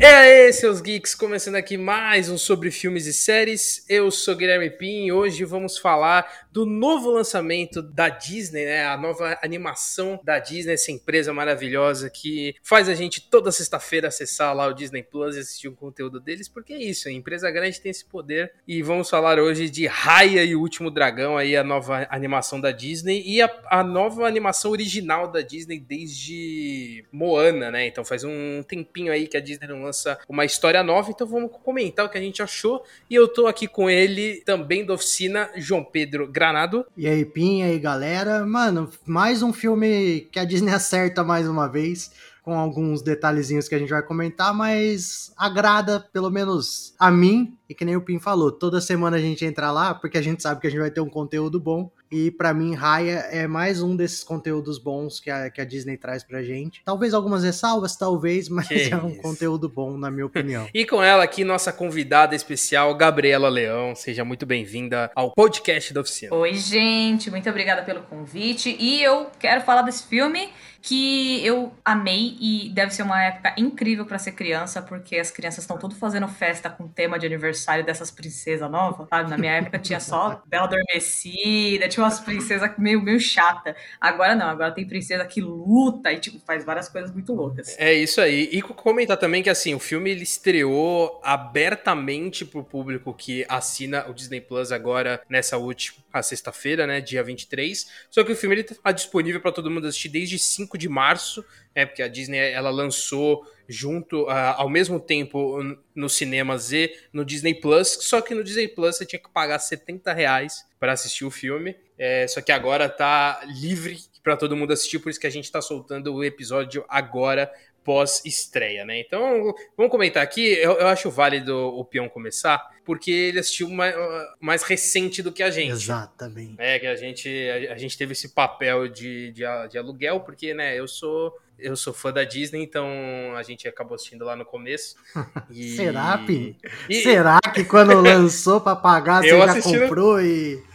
E aí, seus geeks, começando aqui mais um sobre filmes e séries. Eu sou Guilherme Pim e hoje vamos falar do novo lançamento da Disney, né? A nova animação da Disney, essa empresa maravilhosa que faz a gente toda sexta-feira acessar lá o Disney Plus e assistir o conteúdo deles, porque é isso, a empresa grande tem esse poder. E vamos falar hoje de Raya e o Último Dragão, aí a nova animação da Disney e a, a nova animação original da Disney desde Moana, né? Então faz um tempinho aí que a Disney não lança uma história nova, então vamos comentar o que a gente achou. E eu tô aqui com ele também da oficina, João Pedro Granado. E aí, Pinha e aí, galera. Mano, mais um filme que a Disney acerta mais uma vez com alguns detalhezinhos que a gente vai comentar, mas agrada, pelo menos a mim, e que nem o Pim falou, toda semana a gente entra lá porque a gente sabe que a gente vai ter um conteúdo bom. E para mim, Raya é mais um desses conteúdos bons que a, que a Disney traz pra gente. Talvez algumas ressalvas, talvez, mas que é um isso. conteúdo bom, na minha opinião. e com ela aqui, nossa convidada especial, Gabriela Leão. Seja muito bem-vinda ao podcast da oficina. Oi, gente, muito obrigada pelo convite. E eu quero falar desse filme que eu amei e deve ser uma época incrível para ser criança, porque as crianças estão tudo fazendo festa com tema de aniversário dessas princesas novas, sabe? Na minha época tinha só Bela Adormecida, tinha umas princesas meio, meio chata. Agora não, agora tem princesa que luta e, tipo, faz várias coisas muito loucas. É isso aí. E comentar também que, assim, o filme ele estreou abertamente pro público que assina o Disney Plus agora, nessa última sexta-feira, né, dia 23. Só que o filme ele tá disponível para todo mundo assistir desde 5 5 de março, é porque a Disney ela lançou junto uh, ao mesmo tempo no cinema Z, no Disney Plus, só que no Disney Plus você tinha que pagar 70 reais para assistir o filme. É, só que agora tá livre para todo mundo assistir, por isso que a gente está soltando o episódio agora pós-estreia, né? Então, vamos comentar aqui. Eu, eu, acho válido o Peão começar, porque ele assistiu mais, mais recente do que a gente. Exatamente. É, que a gente, a, a gente teve esse papel de, de, de, aluguel, porque, né, eu sou. Eu sou fã da Disney, então a gente acabou assistindo lá no começo. E... Será, Pi? E... Será que quando lançou para pagar, você já comprou no... e.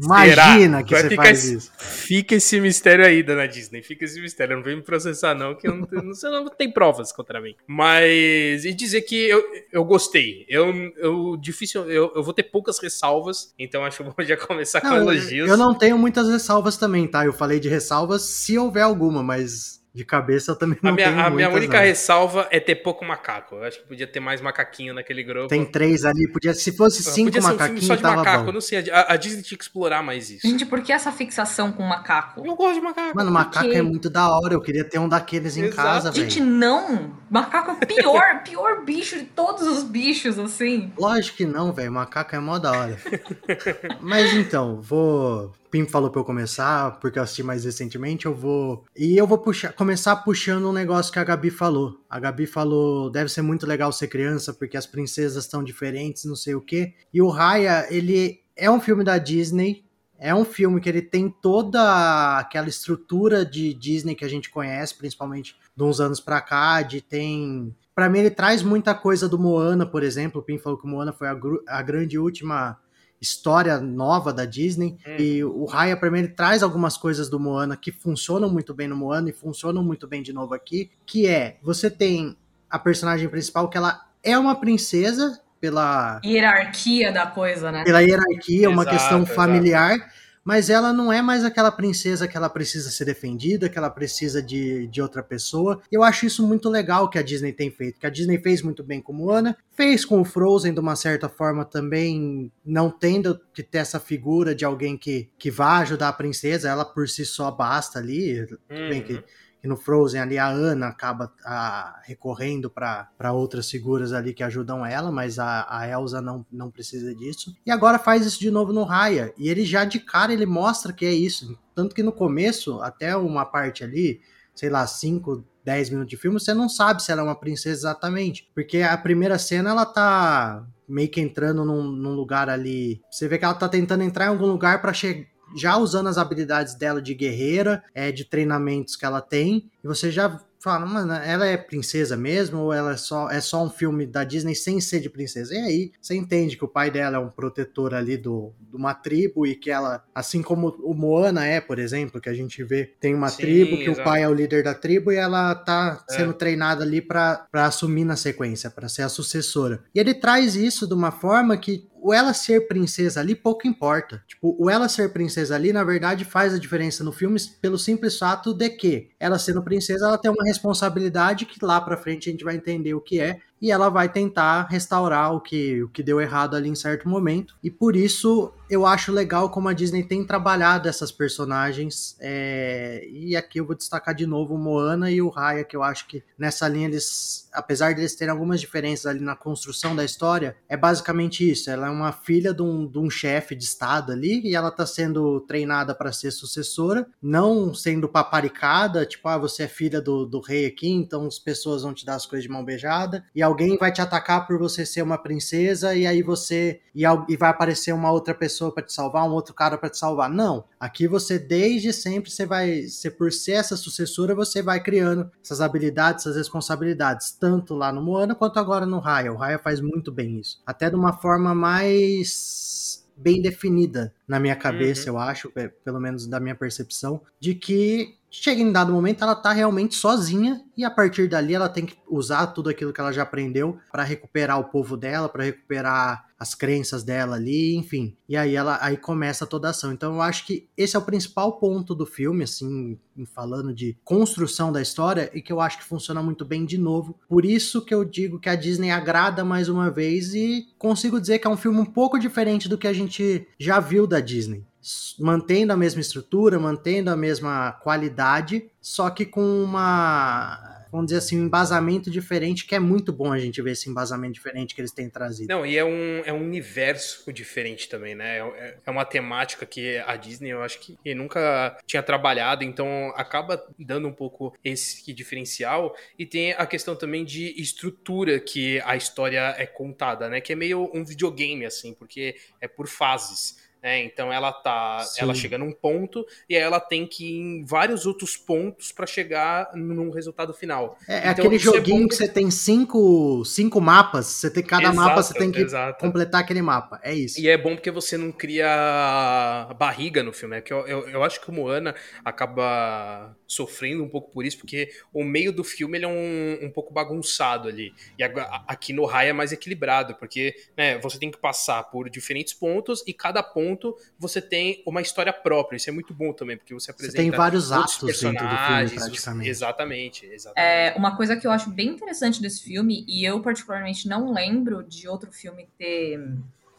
Imagina que você faz isso. Fica esse mistério aí, dona Disney. Fica esse mistério. Não vem me processar, não, que eu não, você não tem provas contra mim. Mas. E dizer que eu, eu gostei. Eu, eu difícil. Eu, eu vou ter poucas ressalvas, então acho que vou já começar não, com elogios. Eu não tenho muitas ressalvas também, tá? Eu falei de ressalvas se houver alguma, mas de cabeça eu também não a minha, tenho A minha única não. ressalva é ter pouco macaco. Eu acho que podia ter mais macaquinho naquele grupo. Tem três ali, podia se fosse cinco podia macaquinhos, um só de macaco. Bom. Eu não sei, a, a, Disney tinha que explorar mais isso. Gente, por que essa fixação com macaco? Eu gosto de macaco. Mano, macaco é muito da hora. Eu queria ter um daqueles em Exato. casa, velho. Gente, não. Macaco é o pior, pior bicho de todos os bichos, assim. Lógico que não, velho. Macaco é mó da hora. Mas então, vou Pim falou para eu começar, porque eu assisti mais recentemente, eu vou. E eu vou puxar, começar puxando um negócio que a Gabi falou. A Gabi falou: deve ser muito legal ser criança, porque as princesas estão diferentes, não sei o quê. E o Raya, ele é um filme da Disney. É um filme que ele tem toda aquela estrutura de Disney que a gente conhece, principalmente de uns anos pra cá, de tem para mim ele traz muita coisa do Moana, por exemplo. O Pim falou que o Moana foi a, a grande última história nova da Disney. Hum. E o Raya, pra mim, ele traz algumas coisas do Moana que funcionam muito bem no Moana e funcionam muito bem de novo aqui. Que é, você tem a personagem principal que ela é uma princesa pela... Hierarquia da coisa, né? Pela hierarquia, exato, uma questão familiar. Exato mas ela não é mais aquela princesa que ela precisa ser defendida, que ela precisa de, de outra pessoa. Eu acho isso muito legal que a Disney tem feito, que a Disney fez muito bem com Moana, fez com o Frozen de uma certa forma também, não tendo que ter essa figura de alguém que, que vá ajudar a princesa, ela por si só basta ali, uhum. bem que uhum que no Frozen ali a Ana acaba a, recorrendo para outras figuras ali que ajudam ela, mas a, a Elsa não, não precisa disso. E agora faz isso de novo no Raya. E ele já de cara ele mostra que é isso. Tanto que no começo, até uma parte ali, sei lá, 5, 10 minutos de filme, você não sabe se ela é uma princesa exatamente. Porque a primeira cena ela tá meio que entrando num, num lugar ali. Você vê que ela tá tentando entrar em algum lugar para chegar já usando as habilidades dela de guerreira, é, de treinamentos que ela tem, e você já fala, mano, ela é princesa mesmo ou ela é só, é só um filme da Disney sem ser de princesa? E aí você entende que o pai dela é um protetor ali do, de uma tribo e que ela, assim como o Moana é, por exemplo, que a gente vê, tem uma Sim, tribo que o pai é o líder da tribo e ela tá é. sendo treinada ali para assumir na sequência, para ser a sucessora. E ele traz isso de uma forma que o ela ser princesa ali pouco importa. Tipo, o ela ser princesa ali, na verdade, faz a diferença no filme pelo simples fato de que ela sendo princesa, ela tem uma responsabilidade que lá pra frente a gente vai entender o que é, e ela vai tentar restaurar o que, o que deu errado ali em certo momento. E por isso eu acho legal como a Disney tem trabalhado essas personagens. É... E aqui eu vou destacar de novo o Moana e o Raya, que eu acho que nessa linha eles, apesar de eles terem algumas diferenças ali na construção da história, é basicamente isso. Ela é uma filha de um, de um chefe de estado ali e ela tá sendo treinada para ser sucessora, não sendo paparicada, tipo, ah, você é filha do, do rei aqui, então as pessoas vão te dar as coisas de mão beijada. E alguém vai te atacar por você ser uma princesa e aí você e, e vai aparecer uma outra pessoa para te salvar, um outro cara para te salvar. Não, aqui você desde sempre você vai, você por ser essa sucessora, você vai criando essas habilidades, essas responsabilidades, tanto lá no Moana quanto agora no Raya. O Raya faz muito bem isso, até de uma forma mais bem definida na minha cabeça, uhum. eu acho, pelo menos da minha percepção, de que chega em dado momento ela tá realmente sozinha e a partir dali ela tem que usar tudo aquilo que ela já aprendeu para recuperar o povo dela, para recuperar as crenças dela ali, enfim. E aí ela aí começa toda a ação. Então eu acho que esse é o principal ponto do filme, assim, falando de construção da história e que eu acho que funciona muito bem de novo. Por isso que eu digo que a Disney agrada mais uma vez e consigo dizer que é um filme um pouco diferente do que a gente já viu da Disney mantendo a mesma estrutura, mantendo a mesma qualidade, só que com uma vamos dizer assim, um embasamento diferente, que é muito bom a gente ver esse embasamento diferente que eles têm trazido. Não, e é um, é um universo diferente também, né? É, é uma temática que a Disney, eu acho que nunca tinha trabalhado, então acaba dando um pouco esse diferencial. E tem a questão também de estrutura que a história é contada, né? Que é meio um videogame, assim, porque é por fases. É, então ela tá, Sim. ela chega num ponto e aí ela tem que ir em vários outros pontos para chegar num resultado final. É, é então, aquele joguinho é que você tem cinco, cinco mapas, você tem cada exato, mapa você tem que exato. completar aquele mapa. É isso. E é bom porque você não cria barriga no filme, é que eu, eu, eu acho que o Moana acaba sofrendo um pouco por isso, porque o meio do filme ele é um, um pouco bagunçado ali. E aqui no Raya é mais equilibrado, porque né, você tem que passar por diferentes pontos e cada ponto ponto, você tem uma história própria. Isso é muito bom também, porque você apresenta. Você tem vários atos personagens, dentro do filme, praticamente. Exatamente, exatamente. É, uma coisa que eu acho bem interessante desse filme, e eu particularmente não lembro de outro filme ter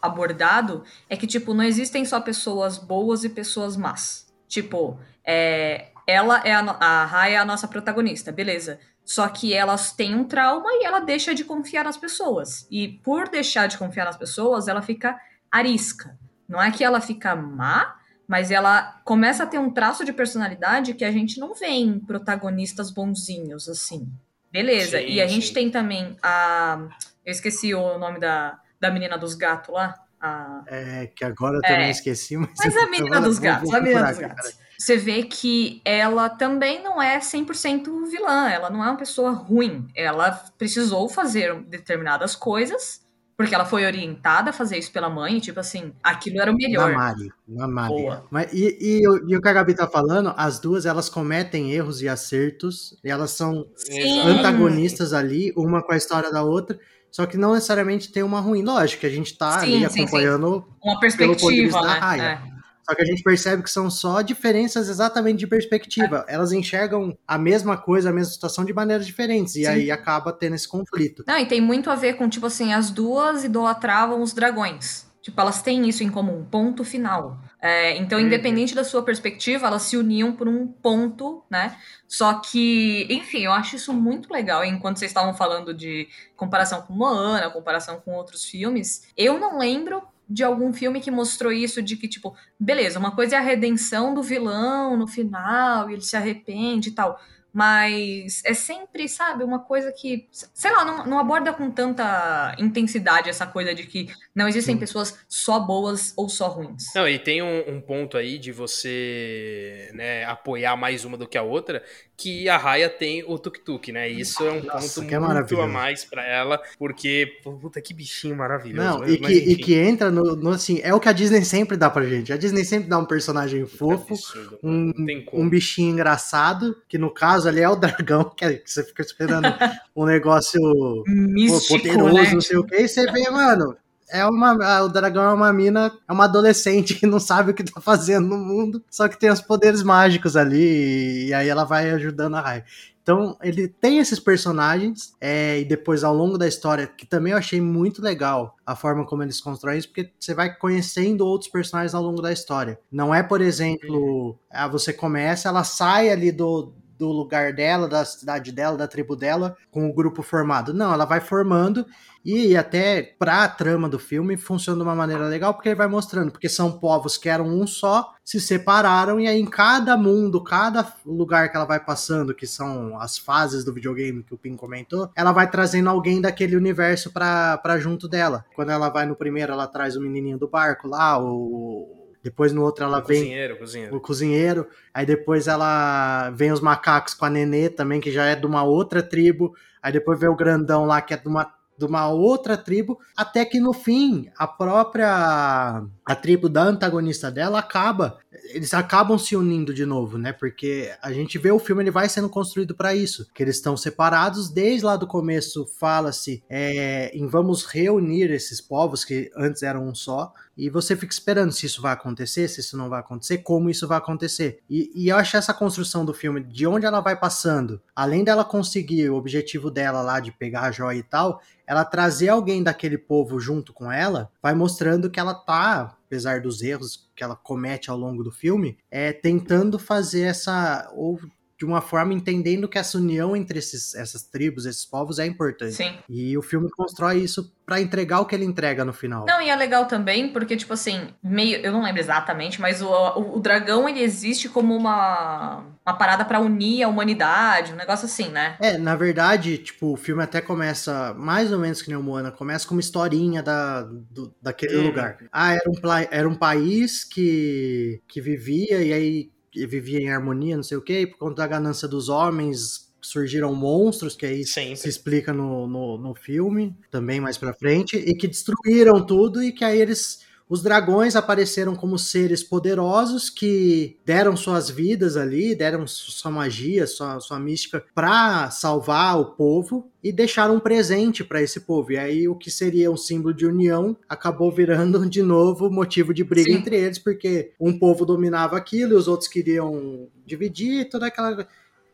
abordado, é que, tipo, não existem só pessoas boas e pessoas más. Tipo, é, ela é a, a Raya é a nossa protagonista, beleza. Só que elas têm um trauma e ela deixa de confiar nas pessoas. E por deixar de confiar nas pessoas, ela fica arisca. Não é que ela fica má, mas ela começa a ter um traço de personalidade que a gente não vê em protagonistas bonzinhos, assim. Beleza. Sim, e a sim. gente tem também a. Eu esqueci o nome da, da menina dos gatos lá. A... É, que agora eu também é. esqueci, mas. Mas a menina dos gatos, a menina dos gatos. Você vê que ela também não é 100% vilã, ela não é uma pessoa ruim. Ela precisou fazer determinadas coisas porque ela foi orientada a fazer isso pela mãe, tipo assim, aquilo era o melhor. Na Mari, na Mari. Boa. Mas, e, e, e, o que a Gabi tá falando, as duas, elas cometem erros e acertos, e elas são Sim. antagonistas ali, uma com a história da outra, só que não necessariamente tem uma ruim. Lógico que a gente tá sim, ali acompanhando sim. uma perspectiva, né? É. Só que a gente percebe que são só diferenças exatamente de perspectiva. É. Elas enxergam a mesma coisa, a mesma situação de maneiras diferentes. E Sim. aí acaba tendo esse conflito. Não, e tem muito a ver com, tipo assim, as duas idolatravam os dragões. Tipo, elas têm isso em comum, ponto final. É, então, uhum. independente da sua perspectiva, elas se uniam por um ponto, né? Só que, enfim, eu acho isso muito legal. Enquanto vocês estavam falando de comparação com Moana, comparação com outros filmes, eu não lembro de algum filme que mostrou isso, de que, tipo, beleza, uma coisa é a redenção do vilão no final, e ele se arrepende e tal. Mas é sempre, sabe, uma coisa que, sei lá, não, não aborda com tanta intensidade essa coisa de que não existem Sim. pessoas só boas ou só ruins. Não, e tem um, um ponto aí de você né, apoiar mais uma do que a outra, que a Raya tem o tuk-tuk, né? Isso é um Nossa, ponto é muito a mais para ela, porque, puta, que bichinho maravilhoso. Não, mas, e, que, e que entra no, no, assim, é o que a Disney sempre dá pra gente. A Disney sempre dá um personagem fofo, é um, um bichinho engraçado, que no caso ali é o dragão, que, é, que você fica esperando um negócio Místico, poderoso, né? não sei o que, e você vê, mano, é uma. O dragão é uma mina, é uma adolescente que não sabe o que tá fazendo no mundo, só que tem os poderes mágicos ali, e aí ela vai ajudando a Rai. Então, ele tem esses personagens, é, e depois ao longo da história, que também eu achei muito legal a forma como eles constroem isso, porque você vai conhecendo outros personagens ao longo da história. Não é, por exemplo, você começa, ela sai ali do, do lugar dela, da cidade dela, da tribo dela, com o grupo formado. Não, ela vai formando e até pra trama do filme funciona de uma maneira legal, porque ele vai mostrando, porque são povos que eram um só, se separaram, e aí em cada mundo, cada lugar que ela vai passando, que são as fases do videogame que o Pim comentou, ela vai trazendo alguém daquele universo pra, pra junto dela. Quando ela vai no primeiro, ela traz o menininho do barco lá, o, depois no outro ela o vem cozinheiro, cozinheiro. o cozinheiro. Aí depois ela vem os macacos com a Nenê também, que já é de uma outra tribo. Aí depois vem o grandão lá, que é de uma de uma outra tribo, até que no fim a própria a tribo da antagonista dela acaba, eles acabam se unindo de novo, né? Porque a gente vê o filme ele vai sendo construído para isso, que eles estão separados desde lá do começo fala-se é, em vamos reunir esses povos que antes eram um só e você fica esperando se isso vai acontecer, se isso não vai acontecer, como isso vai acontecer. E, e eu acho essa construção do filme, de onde ela vai passando, além dela conseguir o objetivo dela lá de pegar a joia e tal, ela trazer alguém daquele povo junto com ela, vai mostrando que ela tá, apesar dos erros que ela comete ao longo do filme, é tentando fazer essa ou de uma forma entendendo que essa união entre esses, essas tribos, esses povos é importante. Sim. E o filme constrói isso para entregar o que ele entrega no final. Não, e é legal também porque, tipo assim, meio. Eu não lembro exatamente, mas o, o, o dragão ele existe como uma, uma parada para unir a humanidade, um negócio assim, né? É, na verdade, tipo, o filme até começa mais ou menos que nem o Moana, começa com uma historinha da, do, daquele hum. lugar. Ah, era um, era um país que, que vivia e aí vivia em harmonia, não sei o quê, e por conta da ganância dos homens surgiram monstros, que aí Sempre. se explica no, no, no filme, também mais pra frente, e que destruíram tudo e que aí eles os dragões apareceram como seres poderosos que deram suas vidas ali, deram sua magia, sua, sua mística para salvar o povo e deixaram um presente para esse povo. E aí o que seria um símbolo de união acabou virando de novo motivo de briga Sim. entre eles, porque um povo dominava aquilo e os outros queriam dividir toda aquela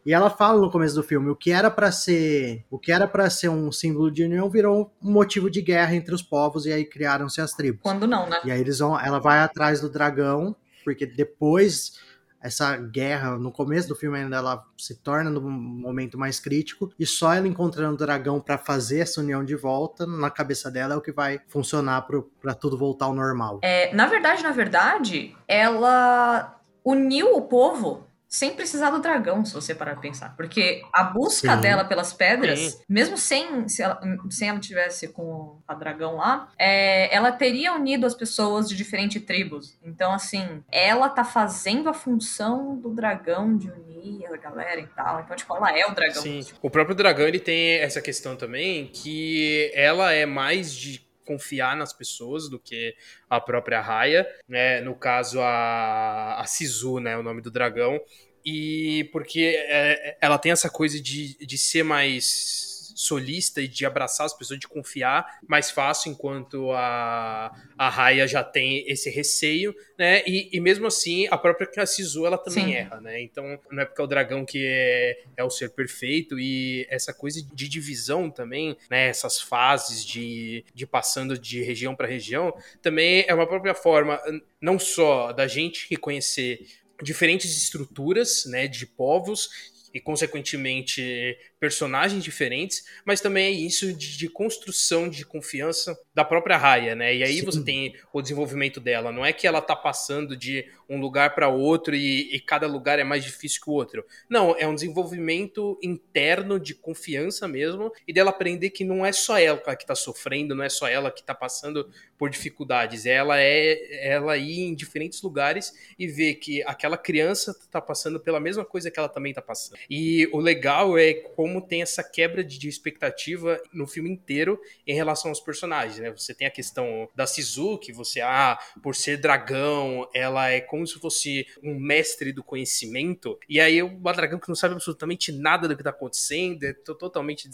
e ela fala no começo do filme, o que era para ser, o que era para ser um símbolo de união virou um motivo de guerra entre os povos e aí criaram-se as tribos. Quando não, né? E aí eles vão, ela vai atrás do dragão, porque depois essa guerra, no começo do filme ainda ela se torna no momento mais crítico e só ela encontrando o dragão para fazer essa união de volta, na cabeça dela é o que vai funcionar para tudo voltar ao normal. É, na verdade, na verdade, ela uniu o povo sem precisar do dragão, se você parar pra pensar. Porque a busca Sim. dela pelas pedras, Sim. mesmo sem, se ela, sem ela tivesse com a dragão lá, é, ela teria unido as pessoas de diferentes tribos. Então, assim, ela tá fazendo a função do dragão de unir a galera e tal. Então, tipo, ela é o dragão. Sim. O próprio dragão, ele tem essa questão também, que ela é mais de confiar nas pessoas do que a própria Raya, né? No caso, a, a Sisu, né? O nome do dragão. E porque é, ela tem essa coisa de, de ser mais solista e de abraçar as pessoas, de confiar mais fácil, enquanto a, a Raya já tem esse receio, né? E, e mesmo assim, a própria Kassizu, ela também Sim. erra, né? Então, não é porque é o dragão que é, é o ser perfeito e essa coisa de divisão também, né? Essas fases de, de passando de região para região, também é uma própria forma, não só da gente reconhecer diferentes estruturas, né, de povos e, consequentemente, personagens diferentes, mas também é isso de, de construção de confiança da própria Raya, né? E aí Sim. você tem o desenvolvimento dela. Não é que ela tá passando de um lugar para outro e, e, cada lugar é mais difícil que o outro. Não, é um desenvolvimento interno de confiança mesmo e dela aprender que não é só ela que tá sofrendo, não é só ela que tá passando por dificuldades. Ela é ela ir em diferentes lugares e ver que aquela criança tá passando pela mesma coisa que ela também tá passando. E o legal é como tem essa quebra de expectativa no filme inteiro em relação aos personagens, né? Você tem a questão da Shizuki, você ah, por ser dragão, ela é como se fosse um mestre do conhecimento. E aí uma dragão que não sabe absolutamente nada do que tá acontecendo, é totalmente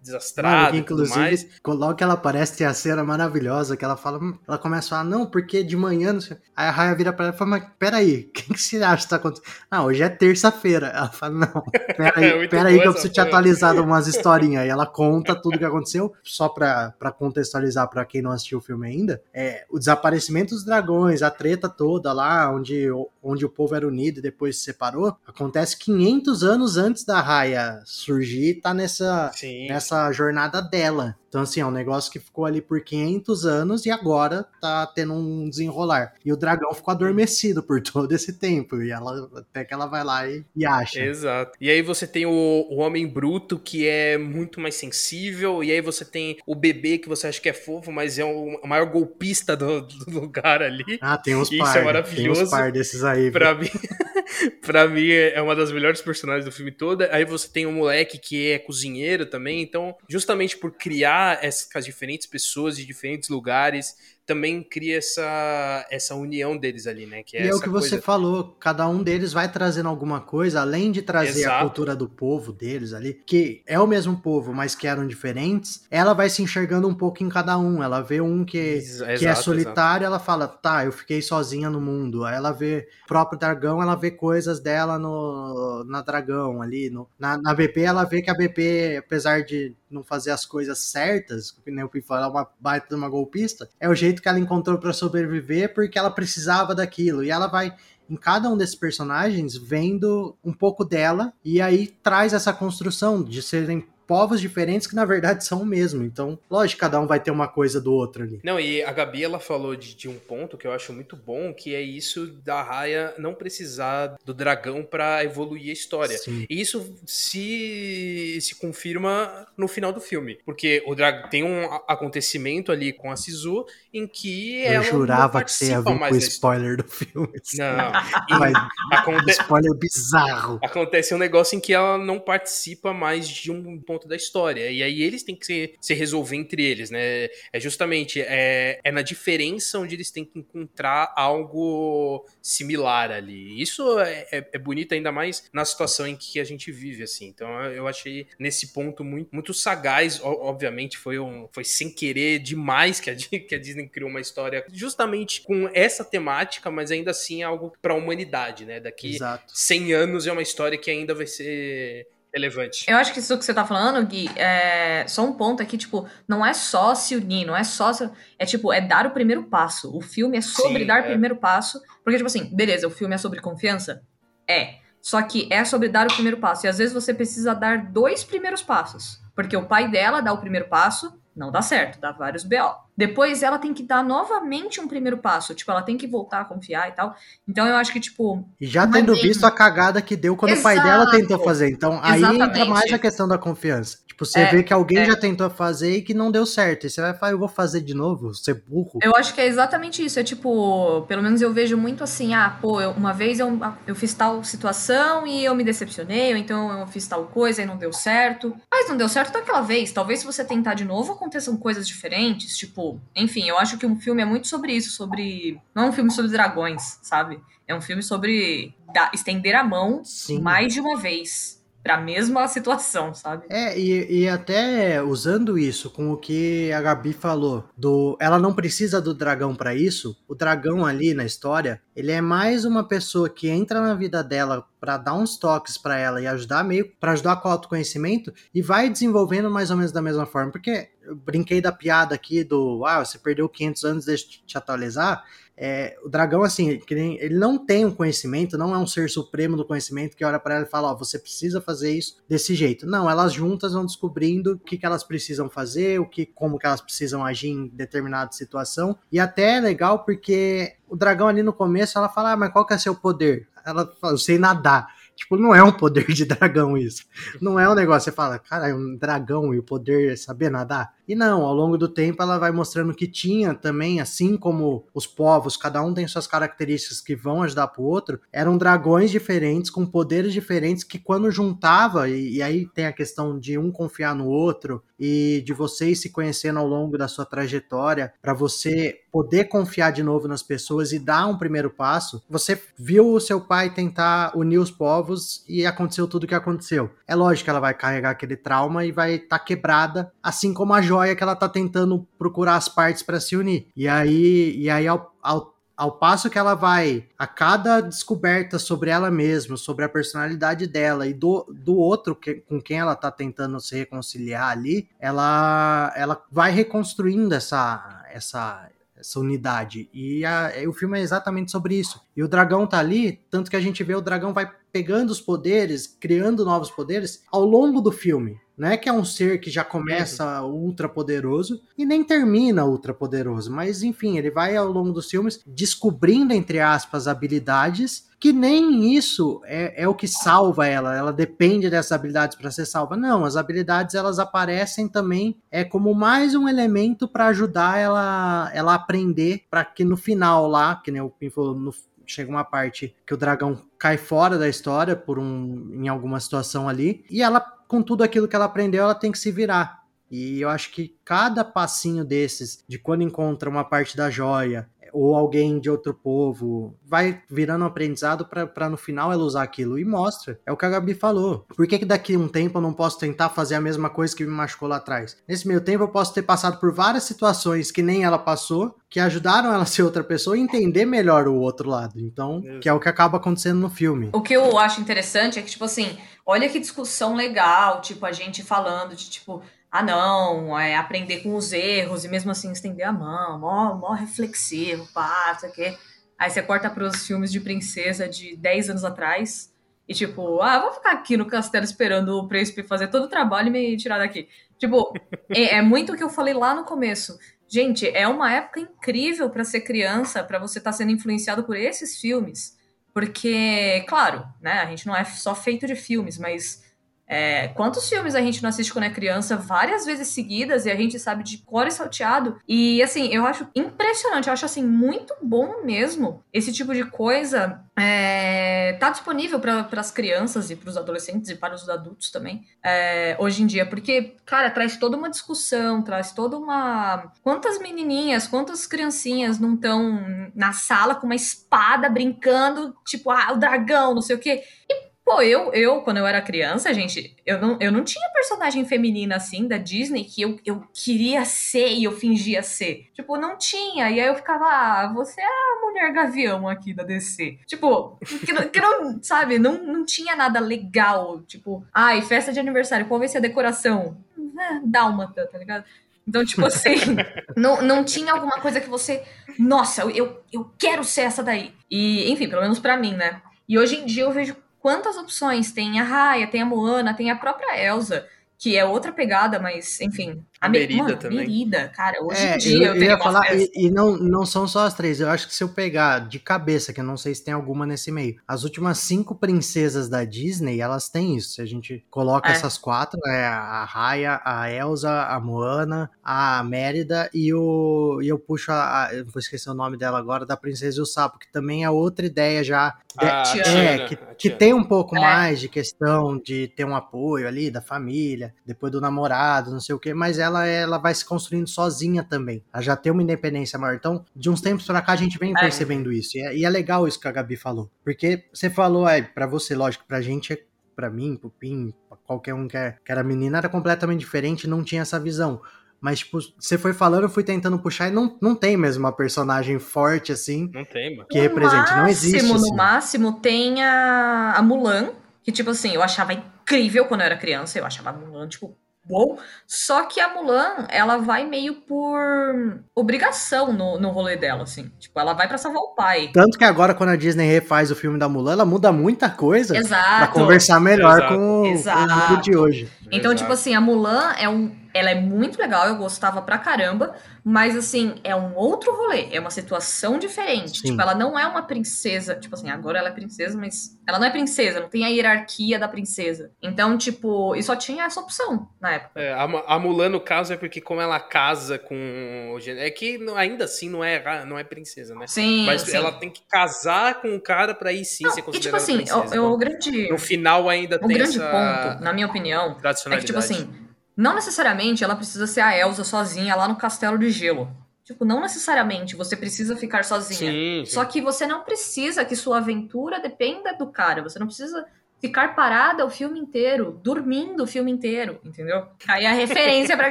desastrado Mano, inclusive, logo que ela aparece tem a cena maravilhosa que ela fala, hum", ela começa a falar, não, porque de manhã, não sei. Aí a Raya vira pra ela e fala, mas peraí, o que, você acha que tá acontecendo? Não, hoje é terça-feira. Ela fala, não, peraí, é peraí que eu preciso te atualizar umas historinhas. Aí ela conta tudo que aconteceu, só pra, pra contextualizar pra quem não assistiu o filme ainda. É, o desaparecimento dos dragões, a treta toda lá, onde, onde o povo era unido e depois se separou, acontece 500 anos antes da Raya surgir e tá nessa, nessa jornada dela. Então, assim, é um negócio que ficou ali por 500 anos e agora tá tendo um desenrolar. E o dragão ficou adormecido por todo esse tempo. E ela, até que ela vai lá e, e acha. Exato. E aí você tem o, o homem bruto, que é muito mais sensível. E aí você tem o bebê, que você acha que é fofo, mas é o maior golpista do, do lugar ali. Ah, tem uns par. Isso é maravilhoso. Tem uns par desses aí. Pra mim, pra mim, é uma das melhores personagens do filme todo. Aí você tem um moleque que é cozinheiro também. Então, justamente por criar essas diferentes pessoas de diferentes lugares também cria essa, essa união deles ali, né? Que é e é o que coisa... você falou, cada um deles vai trazendo alguma coisa, além de trazer Exato. a cultura do povo deles ali, que é o mesmo povo, mas que eram diferentes, ela vai se enxergando um pouco em cada um. Ela vê um que, exato, que é solitário, exato. ela fala, tá, eu fiquei sozinha no mundo. Aí ela vê o próprio dragão, ela vê coisas dela no, na dragão ali. No, na, na BP, ela vê que a BP, apesar de não fazer as coisas certas, que nem o Pi falou, é uma baita de uma golpista, é o jeito que ela encontrou para sobreviver porque ela precisava daquilo. E ela vai em cada um desses personagens vendo um pouco dela e aí traz essa construção de serem povos diferentes que na verdade são o mesmo. Então, lógico, cada um vai ter uma coisa do outro ali. Não, e a Gabi ela falou de, de um ponto que eu acho muito bom, que é isso da Raya não precisar do dragão para evoluir a história. Sim. E isso se se confirma no final do filme, porque o dragão tem um acontecimento ali com a Sisu em que eu ela jurava que você ia vir com spoiler do filme. Não, mas aconte... spoiler bizarro. Acontece um negócio em que ela não participa mais de um ponto ponto da história. E aí eles têm que se, se resolver entre eles, né? É justamente é, é na diferença onde eles têm que encontrar algo similar ali. Isso é, é, é bonito ainda mais na situação em que a gente vive, assim. Então eu achei nesse ponto muito, muito sagaz. Obviamente foi, um, foi sem querer demais que a, que a Disney criou uma história justamente com essa temática, mas ainda assim é algo para a humanidade, né? Daqui Exato. 100 anos é uma história que ainda vai ser relevante. Eu acho que isso que você tá falando, Gui, é só um ponto aqui, tipo, não é só se unir, não é só. Se... É tipo, é dar o primeiro passo. O filme é sobre Sim, dar o é. primeiro passo. Porque, tipo assim, beleza, o filme é sobre confiança? É. Só que é sobre dar o primeiro passo. E às vezes você precisa dar dois primeiros passos. Porque o pai dela dá o primeiro passo, não dá certo, dá vários BO. Depois ela tem que dar novamente um primeiro passo. Tipo, ela tem que voltar a confiar e tal. Então eu acho que, tipo. E já tendo visto a cagada que deu quando Exato. o pai dela tentou fazer. Então aí Exatamente. entra mais a questão da confiança. Tipo, você é, vê que alguém é. já tentou fazer e que não deu certo. E você vai falar, eu vou fazer de novo, ser burro. Eu acho que é exatamente isso. É tipo, pelo menos eu vejo muito assim, ah, pô, eu, uma vez eu, eu fiz tal situação e eu me decepcionei, ou então eu fiz tal coisa e não deu certo. Mas não deu certo daquela vez. Talvez se você tentar de novo aconteçam coisas diferentes, tipo enfim, eu acho que um filme é muito sobre isso, sobre. Não é um filme sobre dragões, sabe? É um filme sobre dar, estender a mão Sim. mais de uma vez para a mesma situação, sabe? É, e, e até usando isso com o que a Gabi falou, do ela não precisa do dragão para isso, o dragão ali na história, Ele é mais uma pessoa que entra na vida dela para dar uns toques para ela e ajudar meio para ajudar com o autoconhecimento e vai desenvolvendo mais ou menos da mesma forma. Porque eu brinquei da piada aqui do, ah, você perdeu 500 anos, deixa eu te atualizar. É, o dragão, assim, ele não tem um conhecimento, não é um ser supremo do conhecimento que olha para ela e fala: Ó, oh, você precisa fazer isso desse jeito. Não, elas juntas vão descobrindo o que, que elas precisam fazer, o que, como que elas precisam agir em determinada situação. E até é legal porque o dragão ali no começo ela fala: ah, mas qual que é seu poder? Ela fala: eu sei nadar. Tipo, não é um poder de dragão isso. Não é um negócio, você fala, cara, é um dragão e o poder é saber nadar. E não, ao longo do tempo ela vai mostrando que tinha também, assim como os povos, cada um tem suas características que vão ajudar pro outro, eram dragões diferentes, com poderes diferentes, que quando juntava, e, e aí tem a questão de um confiar no outro, e de vocês se conhecendo ao longo da sua trajetória, para você poder confiar de novo nas pessoas e dar um primeiro passo. Você viu o seu pai tentar unir os povos e aconteceu tudo o que aconteceu. É lógico que ela vai carregar aquele trauma e vai estar tá quebrada, assim como a joia que ela tá tentando procurar as partes para se unir. E aí, e aí ao, ao ao passo que ela vai a cada descoberta sobre ela mesma, sobre a personalidade dela e do, do outro que, com quem ela tá tentando se reconciliar ali, ela ela vai reconstruindo essa essa essa unidade. E, a, o filme é exatamente sobre isso. E o dragão tá ali, tanto que a gente vê o dragão vai pegando os poderes, criando novos poderes ao longo do filme. Não é que é um ser que já começa ultra poderoso e nem termina ultra poderoso, mas enfim, ele vai ao longo dos filmes descobrindo, entre aspas, habilidades que nem isso é, é o que salva ela. Ela depende dessas habilidades para ser salva. Não, as habilidades elas aparecem também é como mais um elemento para ajudar ela, ela a aprender para que no final lá, que nem o Pim falou, no, chega uma parte que o dragão cai fora da história por um em alguma situação ali e ela com tudo aquilo que ela aprendeu ela tem que se virar. E eu acho que cada passinho desses de quando encontra uma parte da joia ou alguém de outro povo, vai virando um aprendizado para no final ela usar aquilo. E mostra. É o que a Gabi falou. Por que, que daqui a um tempo eu não posso tentar fazer a mesma coisa que me machucou lá atrás? Nesse meio tempo eu posso ter passado por várias situações que nem ela passou, que ajudaram ela a ser outra pessoa e entender melhor o outro lado. Então, que é o que acaba acontecendo no filme. O que eu acho interessante é que, tipo assim, olha que discussão legal, tipo, a gente falando de, tipo, ah, não, é aprender com os erros e mesmo assim estender a mão, mó, mó reflexivo, pá, isso aqui. Aí você corta para os filmes de princesa de 10 anos atrás e tipo, ah, vou ficar aqui no castelo esperando o príncipe fazer todo o trabalho e me tirar daqui. Tipo, é, é muito o que eu falei lá no começo. Gente, é uma época incrível para ser criança, para você estar tá sendo influenciado por esses filmes. Porque, claro, né, a gente não é só feito de filmes, mas é, quantos filmes a gente não assiste quando é criança várias vezes seguidas e a gente sabe de cor e salteado? E assim, eu acho impressionante, eu acho assim muito bom mesmo esse tipo de coisa é, tá disponível para as crianças e para os adolescentes e para os adultos também é, hoje em dia, porque, cara, traz toda uma discussão, traz toda uma. Quantas menininhas, quantas criancinhas não estão na sala com uma espada brincando, tipo, ah, o dragão, não sei o quê. E Pô, eu, eu, quando eu era criança, gente, eu não, eu não tinha personagem feminina assim da Disney que eu, eu queria ser e eu fingia ser. Tipo, não tinha. E aí eu ficava, ah, você é a mulher gavião aqui da DC. Tipo, que, não, que não sabe, não, não tinha nada legal. Tipo, ai, festa de aniversário, qual vai ser a decoração? É, dálmata, tá ligado? Então, tipo assim, não, não tinha alguma coisa que você. Nossa, eu, eu quero ser essa daí. E, enfim, pelo menos para mim, né? E hoje em dia eu vejo quantas opções? Tem a Raya, tem a Moana, tem a própria Elsa que é outra pegada, mas enfim. A Merida mano, também. Merida, cara, hoje é, em dia eu, eu, eu ia falar, e, e, não, não são só as três, eu acho que se eu pegar de cabeça, que eu não sei se tem alguma nesse meio, as últimas cinco princesas da Disney, elas têm isso. Se a gente coloca é. essas quatro, é a Raya, a Elsa, a Moana, a Mérida e o e eu puxo a, a, eu vou esquecer o nome dela agora, da Princesa e o Sapo, que também é outra ideia já. De, a é, que, que tem um pouco é. mais de questão de ter um apoio ali da família família, depois do namorado, não sei o que, mas ela ela vai se construindo sozinha também. Ela já tem uma independência maior. Então, de uns tempos para cá a gente vem é. percebendo isso. E é, e é, legal isso que a Gabi falou. Porque você falou, é, para você, lógico, pra gente é para mim, pro Pim, qualquer um que, é, que era menina, era completamente diferente, não tinha essa visão Mas, tipo, você foi falando, eu fui tentando puxar e não, não tem mesmo uma personagem forte assim. Não tem, mano. Que no represente. Máximo, não existe. Assim. No máximo, tem a, a Mulan, que, tipo assim, eu achava incrível quando eu era criança. Eu achava a Mulan, tipo, bom. Só que a Mulan, ela vai meio por obrigação no, no rolê dela, assim. Tipo, ela vai para salvar o pai. Tanto que agora, quando a Disney refaz o filme da Mulan, ela muda muita coisa Exato. pra conversar melhor Exato. Com, Exato. com o mundo de hoje. Então, Exato. tipo assim, a Mulan é um ela é muito legal, eu gostava pra caramba, mas assim, é um outro rolê, é uma situação diferente. Sim. Tipo, ela não é uma princesa, tipo assim, agora ela é princesa, mas ela não é princesa, não tem a hierarquia da princesa. Então, tipo, e só tinha essa opção na época. É, a, Mulan, no caso, é porque como ela casa com o É que ainda assim não é, não é princesa, né? Sim. Mas sim. ela tem que casar com o cara pra ir sim não, ser considerada e, tipo assim, princesa. O, o grande. No final ainda o tem. O grande essa... ponto, na minha opinião, é que, tipo assim não necessariamente ela precisa ser a Elsa sozinha lá no castelo de gelo. Tipo, não necessariamente você precisa ficar sozinha. Sim, sim. Só que você não precisa que sua aventura dependa do cara. Você não precisa ficar parada o filme inteiro, dormindo o filme inteiro, entendeu? Aí a referência para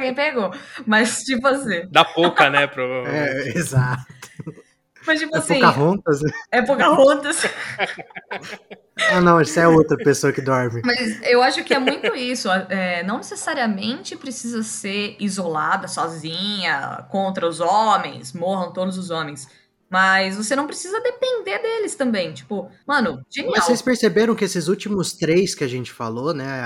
quem pegou. Mas, tipo assim. Dá pouca, né, provavelmente. É, exato. Mas, tipo é assim. Pocahontas. É Pocahontas. ah, não, isso é outra pessoa que dorme. Mas eu acho que é muito isso. É, não necessariamente precisa ser isolada, sozinha, contra os homens, morram todos os homens. Mas você não precisa depender deles também. Tipo, mano, genial. Mas vocês perceberam que esses últimos três que a gente falou, né?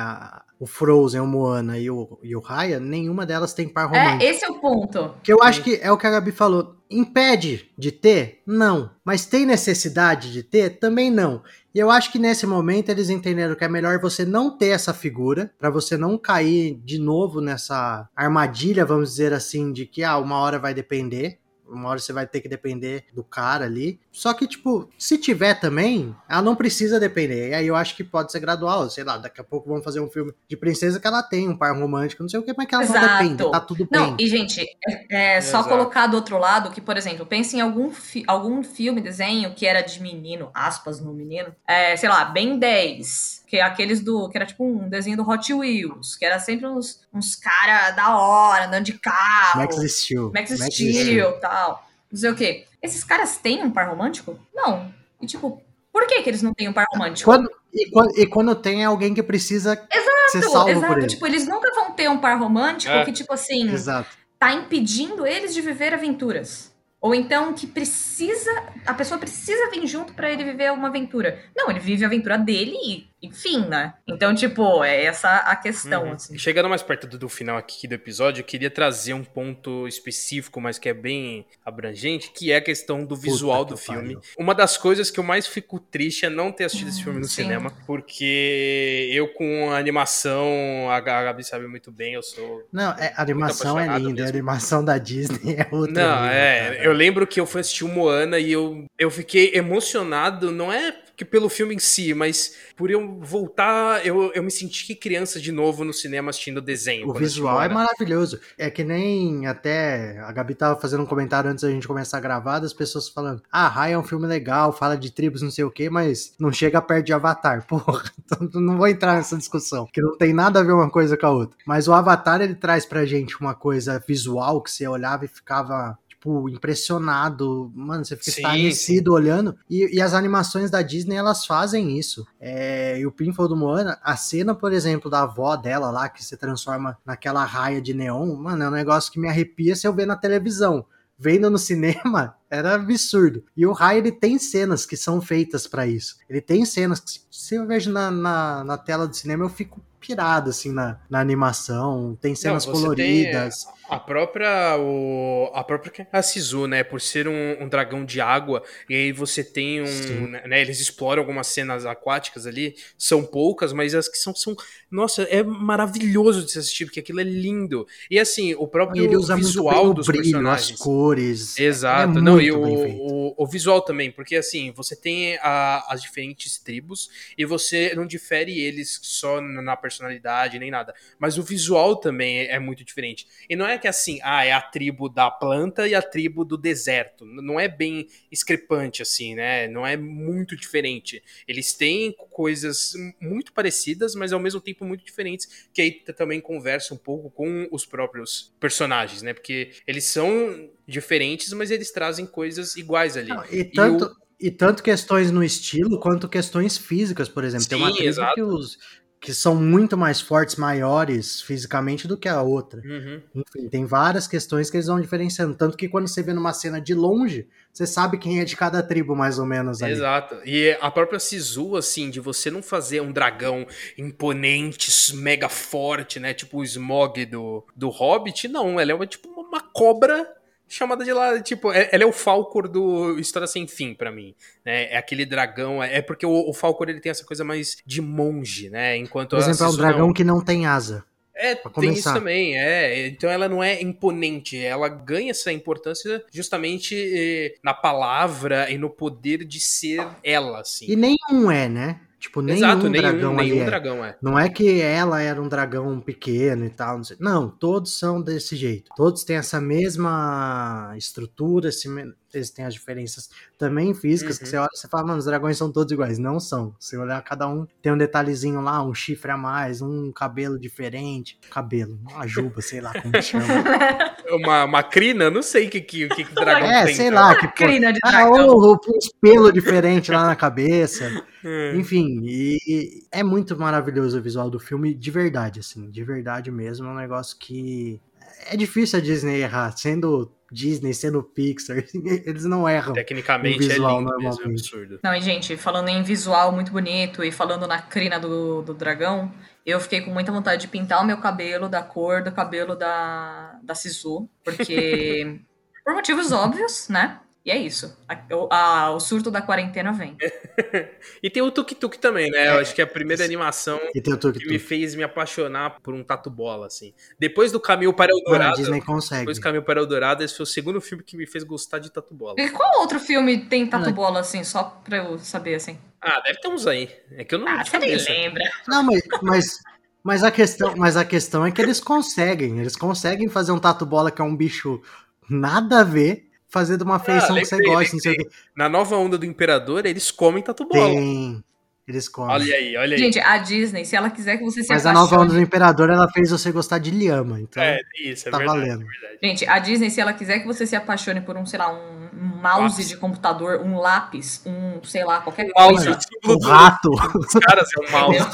O Frozen, o Moana e o, e o Raya, nenhuma delas tem par é, romântico. É, esse é o ponto. Que eu acho que é o que a Gabi falou. Impede de ter? Não. Mas tem necessidade de ter? Também não. E eu acho que nesse momento eles entenderam que é melhor você não ter essa figura, para você não cair de novo nessa armadilha, vamos dizer assim, de que ah, uma hora vai depender. Uma hora você vai ter que depender do cara ali. Só que, tipo, se tiver também, ela não precisa depender. E aí eu acho que pode ser gradual. Sei lá, daqui a pouco vamos fazer um filme de princesa que ela tem um par romântico, não sei o que, mas que ela Exato. não depende. Tá tudo bem. Não, e gente, é, é só colocar do outro lado que, por exemplo, pense em algum, fi algum filme, desenho que era de menino, aspas no menino. É, sei lá, bem 10 que é aqueles do. que era tipo um desenho do Hot Wheels, que era sempre uns, uns caras da hora, andando de carro. Max Steel. Max, Max Steel e tal. Não sei o quê. Esses caras têm um par romântico? Não. E tipo, por que, que eles não têm um par romântico? Quando, e, quando, e quando tem alguém que precisa exato, ser salvo exato. por ele. Tipo, eles nunca vão ter um par romântico é. que, tipo assim, exato. tá impedindo eles de viver aventuras. Ou então que precisa, a pessoa precisa vir junto para ele viver uma aventura. Não, ele vive a aventura dele e enfim, né? Então, tipo, é essa a questão, uhum. assim. Chegando mais perto do, do, final aqui do episódio, eu queria trazer um ponto específico, mas que é bem abrangente, que é a questão do visual Puta do filme. Pariu. Uma das coisas que eu mais fico triste é não ter assistido esse filme no Sim. cinema, porque eu com a animação, a Gabi sabe muito bem, eu sou... Não, é, a animação é linda, a animação da Disney é outra. Não, é, cara. eu lembro que eu fui assistir o Moana e eu, eu fiquei emocionado, não é que pelo filme em si, mas por eu voltar, eu, eu me senti criança de novo no cinema assistindo desenho. O visual é maravilhoso. É que nem até a Gabi tava fazendo um comentário antes da gente começar a gravar, das pessoas falando: Ah, Rai é um filme legal, fala de tribos, não sei o que, mas não chega perto de Avatar. Porra, então não vou entrar nessa discussão, que não tem nada a ver uma coisa com a outra. Mas o Avatar ele traz pra gente uma coisa visual que você olhava e ficava tipo, impressionado. Mano, você fica estarrecido olhando. E, e, as animações da Disney, elas fazem isso. É, e o Pinfall do Moana, a cena, por exemplo, da avó dela lá, que se transforma naquela raia de neon, mano, é um negócio que me arrepia se eu ver na televisão. Vendo no cinema, era absurdo. E o Rai, ele tem cenas que são feitas para isso. Ele tem cenas que, se eu vejo na, na, na tela do cinema, eu fico pirado, assim, na, na animação. Tem cenas Não, coloridas. Tem a própria. O, a própria a Sisu, né? Por ser um, um, dragão de água, e aí você tem um. Né, eles exploram algumas cenas aquáticas ali. São poucas, mas as que são. são nossa, é maravilhoso de se assistir, porque aquilo é lindo. E assim, o próprio ele usa visual muito dos brilho, personagens. As cores. Exato. É Não, E o, o, o, visual também, porque assim, você tem a, as diferentes tribos e você não difere eles só na personalidade nem nada, mas o visual também é, é muito diferente. E não é que assim, ah, é a tribo da planta e a tribo do deserto. Não é bem discrepante assim, né? Não é muito diferente. Eles têm coisas muito parecidas, mas ao mesmo tempo muito diferentes, que aí também conversa um pouco com os próprios personagens, né? Porque eles são diferentes, mas eles trazem coisas iguais ali. Não, e, tanto, e, o... e, tanto questões no estilo quanto questões físicas, por exemplo. Sim, Tem uma tribo que os, que são muito mais fortes, maiores fisicamente do que a outra. Uhum. Enfim, tem várias questões que eles vão diferenciando. Tanto que quando você vê numa cena de longe, você sabe quem é de cada tribo, mais ou menos. Ali. Exato. E a própria Sisu, assim, de você não fazer um dragão imponente, mega forte, né? Tipo o Smog do, do Hobbit, não. Ela é uma, tipo uma cobra chamada de lá, tipo, é, ela é o Falcor do História Sem Fim para mim, né? É aquele dragão, é, é porque o, o, Falcor ele tem essa coisa mais de monge, né? Enquanto Por exemplo, é um dragão não... que não tem asa. É, tem isso também, é. Então ela não é imponente, ela ganha essa importância justamente eh, na palavra e no poder de ser ela, assim. E nenhum é, né? Tipo, nenhum Exato, dragão nenhum, nenhum é. dragão é. Não é que ela era um dragão pequeno e tal. Não, não, todos são desse jeito. Todos têm essa mesma estrutura, esse, eles têm as diferenças também físicas, uhum. que você olha e você fala, mano, os dragões são todos iguais. Não são. Se olhar, cada um tem um detalhezinho lá, um chifre a mais, um cabelo diferente. Cabelo, uma juba, sei lá como chama. uma, uma crina? Não sei o que, que, que, que dragão é, tem. É, sei lá. Que, pô, crina de ah, dragão. Ah, ou, um pelo diferente lá na cabeça. Hum. Enfim, e é muito maravilhoso o visual do filme, de verdade, assim, de verdade mesmo. É um negócio que é difícil a Disney errar, sendo Disney, sendo Pixar, eles não erram. Tecnicamente visual, é lindo mesmo, é absurdo. Não, e gente, falando em visual muito bonito e falando na crina do, do dragão, eu fiquei com muita vontade de pintar o meu cabelo da cor do cabelo da, da Sisu, porque... por motivos óbvios, né? E é isso. A, a, o surto da quarentena vem. e tem o Tuk Tuk também, né? É, Eu acho que é a primeira animação que me fez me apaixonar por um tatu bola, assim. Depois do Caminho para Eldorado. Ah, Disney consegue. Depois do Caminho para Eldorado, esse foi o segundo filme que me fez gostar de tatu bola. E qual outro filme tem tatu bola, assim, só pra eu saber, assim? Ah, deve ter uns aí. É que eu não Ah, você nem lembra. Não, mas, mas, mas, a questão, mas a questão é que eles conseguem. Eles conseguem fazer um tatu bola que é um bicho nada a ver fazer de uma ah, feição ah, que você gosta, não sei o quê. Na nova onda do Imperador, eles comem tatu bola. Tem. Eles comem. Olha aí, olha aí. Gente, a Disney, se ela quiser que você se Mas apaixone... a nova onda do Imperador, ela fez você gostar de Lhama, então é, isso, é tá verdade, valendo. É Gente, a Disney, se ela quiser que você se apaixone por um, sei lá, um mouse lápis. de computador, um lápis, um, sei lá, qualquer um coisa. Mouse, um rato. Os caras é um mouse.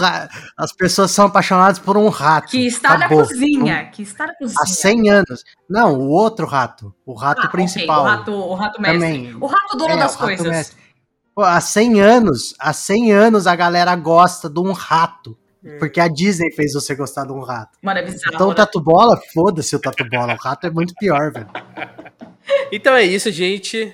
As pessoas são apaixonadas por um rato. Que está Acabou. na cozinha, que está na cozinha. Há 100 anos. Não, o outro rato, o rato ah, principal. Okay. O rato, o rato mestre. Também. O rato dono é, das coisas. Pô, há 100 anos, há 100 anos a galera gosta de um rato. Hum. Porque a Disney fez você gostar de um rato. Mano, é bizarro, então o? Tatu Bola, foda-se o Tatu Bola. O rato é muito pior, velho. Então é isso, gente.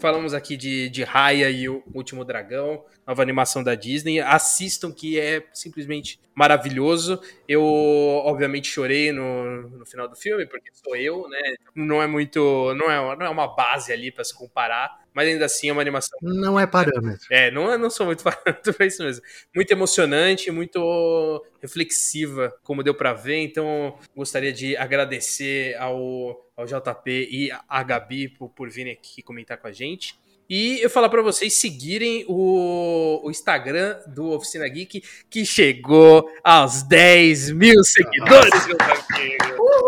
Falamos aqui de, de Raya e o Último Dragão, nova animação da Disney. Assistam, que é simplesmente maravilhoso. Eu, obviamente, chorei no, no final do filme, porque sou eu, né? Não é muito. Não é, não é uma base ali para se comparar, mas ainda assim é uma animação. Não é parâmetro. É, não, não sou muito parâmetro pra isso mesmo. Muito emocionante, muito reflexiva, como deu para ver. Então, gostaria de agradecer ao, ao JP e a Gabi por, por virem aqui comentar com a gente. E eu falar para vocês seguirem o, o, Instagram do Oficina Geek, que chegou aos 10 mil seguidores, meus amigos.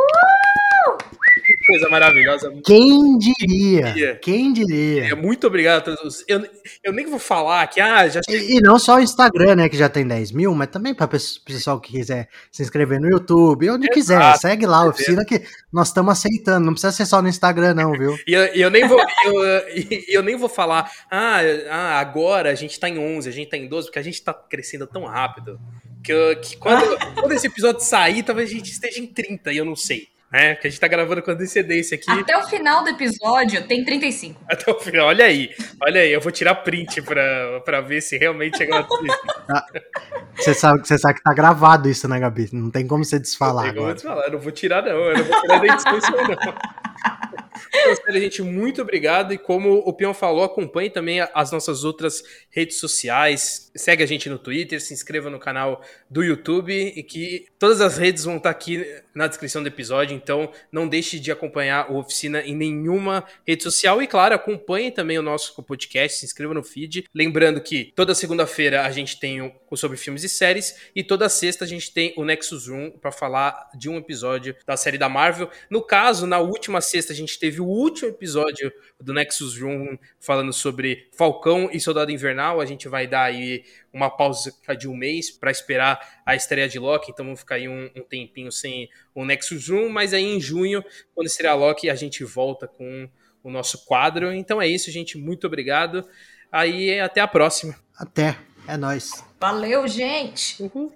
Coisa maravilhosa. Quem diria? Quem diria? É, muito obrigado a todos. Eu, eu nem vou falar que, ah, já e, e, não só o Instagram, né, que já tem 10 mil, mas também para o pessoal que quiser se inscrever no YouTube, onde Exato, quiser, segue lá, oficina que nós estamos aceitando. Não precisa ser só no Instagram, não, viu? e eu, eu, nem vou, eu, eu, nem vou falar, ah, ah, agora a gente tá em 11, a gente tá em 12, porque a gente tá crescendo tão rápido. Que, que quando, quando esse episódio sair, talvez a gente esteja em 30 e eu não sei né? Que a gente tá gravando com antecedência aqui. Até o final do episódio tem 35. Até o final, olha aí. Olha aí, eu vou tirar print pra, pra ver se realmente chegou a ah, Você sabe, você sabe que tá gravado isso, né, Gabi? Não tem como você desfalar. Não tem como desfalar, eu não vou tirar, não. Eu não vou tirar da edição, não. Então, gente, muito obrigado. E como o Pion falou, acompanhe também as nossas outras redes sociais. Segue a gente no Twitter, se inscreva no canal do YouTube e que todas as redes vão estar aqui na descrição do episódio. Então, não deixe de acompanhar o Oficina em nenhuma rede social. E, claro, acompanhe também o nosso podcast, se inscreva no feed. Lembrando que toda segunda-feira a gente tem sobre filmes e séries e toda sexta a gente tem o Nexus Room para falar de um episódio da série da Marvel. No caso, na última sexta a gente teve o último episódio do Nexus Room falando sobre Falcão e Soldado Invernal. A gente vai dar aí uma pausa de um mês para esperar a estreia de Loki, então vamos ficar aí um, um, tempinho sem o Nexus Room, mas aí em junho, quando estrear Loki, a gente volta com o nosso quadro. Então é isso, gente. Muito obrigado. Aí até a próxima. Até. É nóis. Valeu, gente. Uhum.